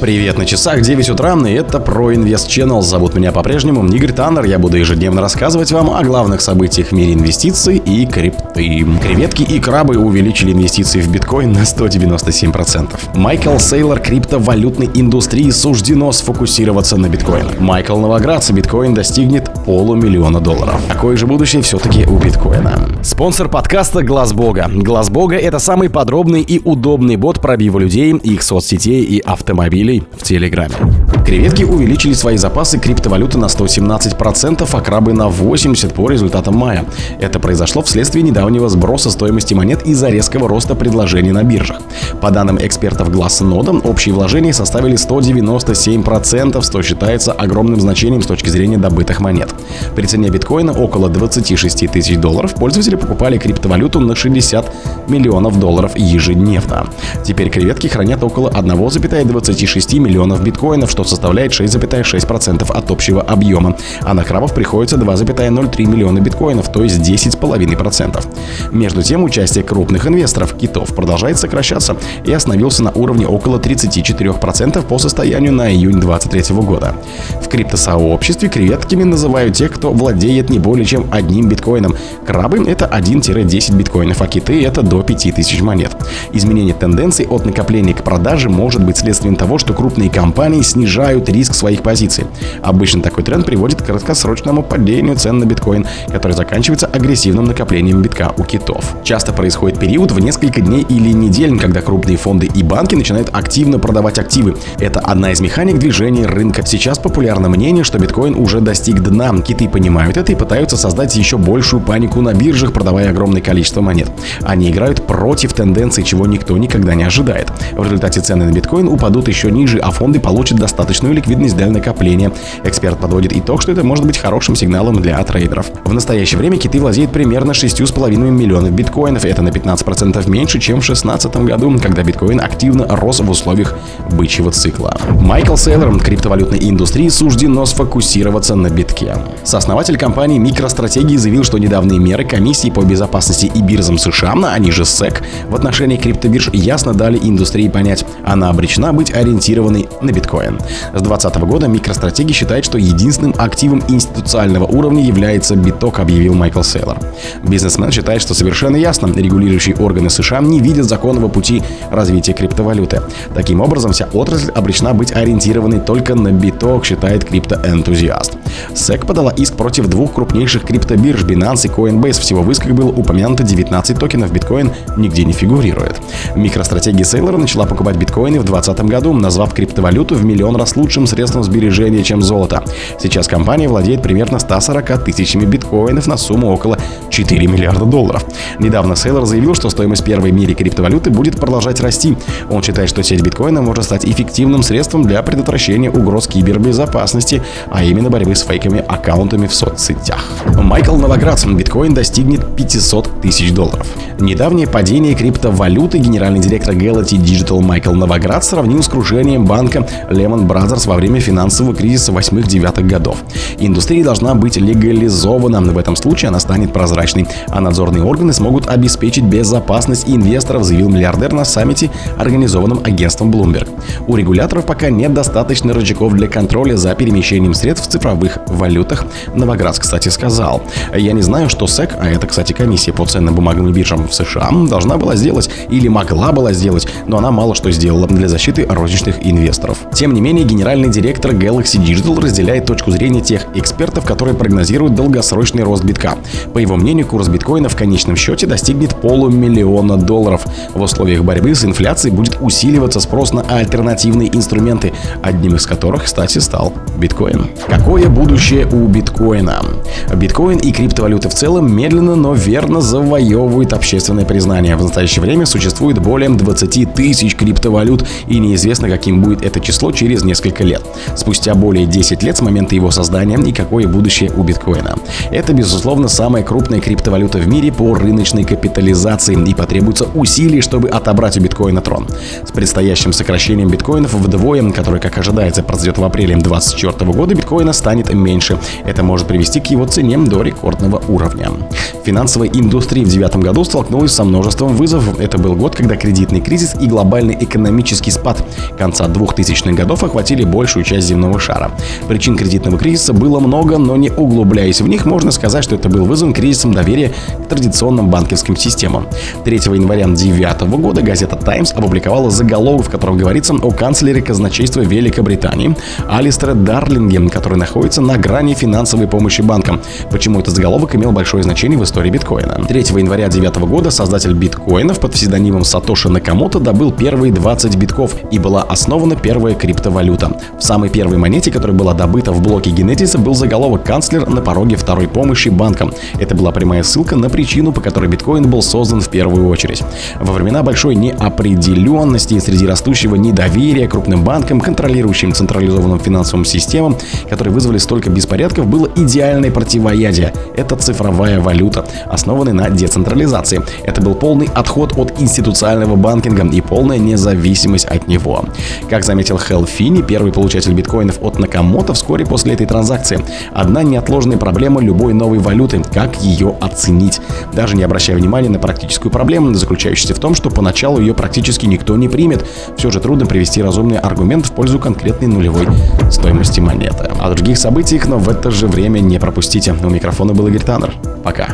Привет на часах 9 утра, и это про Инвест Channel. Зовут меня по-прежнему Игорь Таннер. Я буду ежедневно рассказывать вам о главных событиях в мире инвестиций и крипты. Креветки и крабы увеличили инвестиции в биткоин на 197%. Майкл Сейлор криптовалютной индустрии суждено сфокусироваться на биткоин. Майкл Новоградц биткоин достигнет полумиллиона долларов. Какое же будущее все-таки у биткоина? Спонсор подкаста Глаз Бога. Глаз Бога это самый подробный и удобный бот пробива людей, их соцсетей и автомобилей рублей в Телеграме. Креветки увеличили свои запасы криптовалюты на 117%, а крабы на 80% по результатам мая. Это произошло вследствие недавнего сброса стоимости монет из-за резкого роста предложений на биржах. По данным экспертов Glassnode, общие вложения составили 197%, что считается огромным значением с точки зрения добытых монет. При цене биткоина около 26 тысяч долларов пользователи покупали криптовалюту на 60 миллионов долларов ежедневно. Теперь креветки хранят около 1,26 6 миллионов биткоинов, что составляет 6,6% от общего объема, а на крабов приходится 2,03 миллиона биткоинов, то есть 10,5%. Между тем, участие крупных инвесторов китов продолжает сокращаться и остановился на уровне около 34% по состоянию на июнь 2023 года. В криптосообществе креветками называют тех, кто владеет не более чем одним биткоином. Крабы — это 1-10 биткоинов, а киты — это до 5000 монет. Изменение тенденций от накопления к продаже может быть следствием того, что что крупные компании снижают риск своих позиций. Обычно такой тренд приводит к краткосрочному падению цен на биткоин, который заканчивается агрессивным накоплением битка у китов. Часто происходит период в несколько дней или недель, когда крупные фонды и банки начинают активно продавать активы. Это одна из механик движения рынка. Сейчас популярно мнение, что биткоин уже достиг дна. Киты понимают это и пытаются создать еще большую панику на биржах, продавая огромное количество монет. Они играют против тенденций, чего никто никогда не ожидает. В результате цены на биткоин упадут еще ниже ниже, а фонды получат достаточную ликвидность для накопления. Эксперт подводит итог, что это может быть хорошим сигналом для трейдеров. В настоящее время киты владеют примерно 6,5 миллионов биткоинов. Это на 15% меньше, чем в 2016 году, когда биткоин активно рос в условиях бычьего цикла. Майкл Сейлор криптовалютной индустрии суждено сфокусироваться на битке. Сооснователь компании MicroStrategy заявил, что недавние меры комиссии по безопасности и биржам США, они же SEC, в отношении криптобирж ясно дали индустрии понять, она обречена быть ориентированной ориентированный на биткоин. С 2020 года микростратеги считают, что единственным активом институционального уровня является биток, объявил Майкл Сейлор. Бизнесмен считает, что совершенно ясно, регулирующие органы США не видят законного пути развития криптовалюты. Таким образом, вся отрасль обречена быть ориентированной только на биток, считает криптоэнтузиаст. SEC подала иск против двух крупнейших криптобирж Binance и Coinbase. Всего в исках было упомянуто 19 токенов биткоин нигде не фигурирует. Микростратегия Сейлора начала покупать биткоины в 2020 году, назвав криптовалюту в миллион раз лучшим средством сбережения, чем золото. Сейчас компания владеет примерно 140 тысячами биткоинов на сумму около 4 миллиарда долларов. Недавно Сейлор заявил, что стоимость первой в мире криптовалюты будет продолжать расти. Он считает, что сеть биткоина может стать эффективным средством для предотвращения угроз кибербезопасности, а именно борьбы с фейковыми аккаунтами в соцсетях. Майкл Новоградц. Биткоин достигнет 500 тысяч долларов. Недавнее падение криптовалюты генеральный директор Galaxy Digital Майкл Новоград сравнил с крушением крушением банка Lehman Brothers во время финансового кризиса 8-9 годов. Индустрия должна быть легализована. В этом случае она станет прозрачной, а надзорные органы смогут обеспечить безопасность инвесторов, заявил миллиардер на саммите, организованном агентством Bloomberg. У регуляторов пока нет достаточно рычагов для контроля за перемещением средств в цифровых валютах. Новоградс, кстати, сказал. Я не знаю, что СЭК, а это, кстати, комиссия по ценным бумагам и биржам в США, должна была сделать или могла была сделать, но она мало что сделала для защиты розничных инвесторов. Тем не менее, генеральный директор Galaxy Digital разделяет точку зрения тех экспертов, которые прогнозируют долгосрочный рост битка. По его мнению, курс биткоина в конечном счете достигнет полумиллиона долларов. В условиях борьбы с инфляцией будет усиливаться спрос на альтернативные инструменты, одним из которых, кстати, стал биткоин. Какое будущее у биткоина? Биткоин и криптовалюты в целом медленно, но верно завоевывают общественное признание. В настоящее время существует более 20 тысяч криптовалют и неизвестно, каким каким будет это число через несколько лет. Спустя более 10 лет с момента его создания и какое будущее у биткоина. Это, безусловно, самая крупная криптовалюта в мире по рыночной капитализации и потребуется усилий, чтобы отобрать у биткоина трон. С предстоящим сокращением биткоинов вдвое, которое, как ожидается, произойдет в апреле 2024 года, биткоина станет меньше. Это может привести к его цене до рекордного уровня. Финансовая индустрия в девятом году столкнулась со множеством вызовов. Это был год, когда кредитный кризис и глобальный экономический спад. Конца 2000-х годов охватили большую часть земного шара. Причин кредитного кризиса было много, но не углубляясь в них, можно сказать, что это был вызван кризисом доверия к традиционным банковским системам. 3 января 2009 года газета «Таймс» опубликовала заголовок, в котором говорится о канцлере казначейства Великобритании Алистере Дарлинге, который находится на грани финансовой помощи банкам. Почему этот заголовок имел большое значение в истории биткоина? 3 января 2009 года создатель биткоинов под псевдонимом Сатоши Накамото добыл первые 20 битков и была основана первая криптовалюта. В самой первой монете, которая была добыта в блоке Генетиса, был заголовок «Канцлер на пороге второй помощи банкам». Это была прямая ссылка на причину, по которой биткоин был создан в первую очередь. Во времена большой неопределенности среди растущего недоверия крупным банкам, контролирующим централизованным финансовым системам, которые вызвали столько беспорядков, было идеальное противоядие. Это цифровая валюта, основанная на децентрализации. Это был полный отход от институционального банкинга и полная независимость от него. Как заметил Хелл Финни, первый получатель биткоинов от Накамото вскоре после этой транзакции. Одна неотложная проблема любой новой валюты – как ее оценить. Даже не обращая внимания на практическую проблему, заключающуюся в том, что поначалу ее практически никто не примет. Все же трудно привести разумный аргумент в пользу конкретной нулевой стоимости монеты. О других событиях, но в это же время не пропустите. У микрофона был Игорь Таннер. Пока.